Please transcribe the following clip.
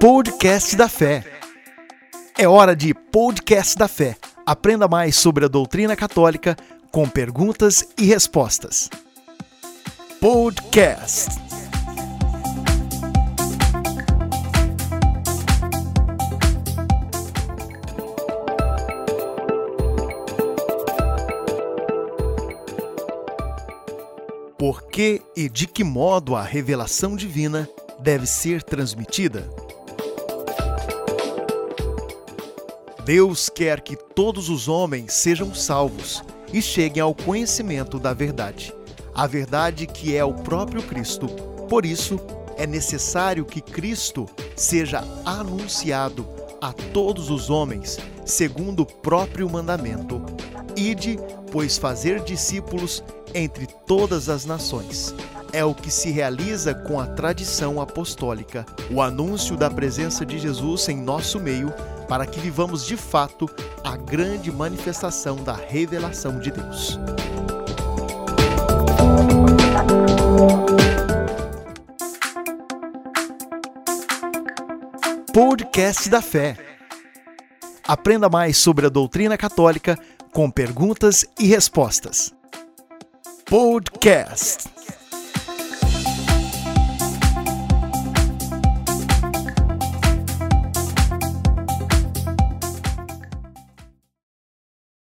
Podcast da Fé. É hora de Podcast da Fé. Aprenda mais sobre a doutrina católica com perguntas e respostas. Podcast. Por que e de que modo a revelação divina deve ser transmitida? Deus quer que todos os homens sejam salvos e cheguem ao conhecimento da verdade, a verdade que é o próprio Cristo. Por isso, é necessário que Cristo seja anunciado a todos os homens, segundo o próprio mandamento. Ide, pois, fazer discípulos entre todas as nações. É o que se realiza com a tradição apostólica, o anúncio da presença de Jesus em nosso meio, para que vivamos de fato a grande manifestação da revelação de Deus. Podcast da Fé. Aprenda mais sobre a doutrina católica com perguntas e respostas. Podcast.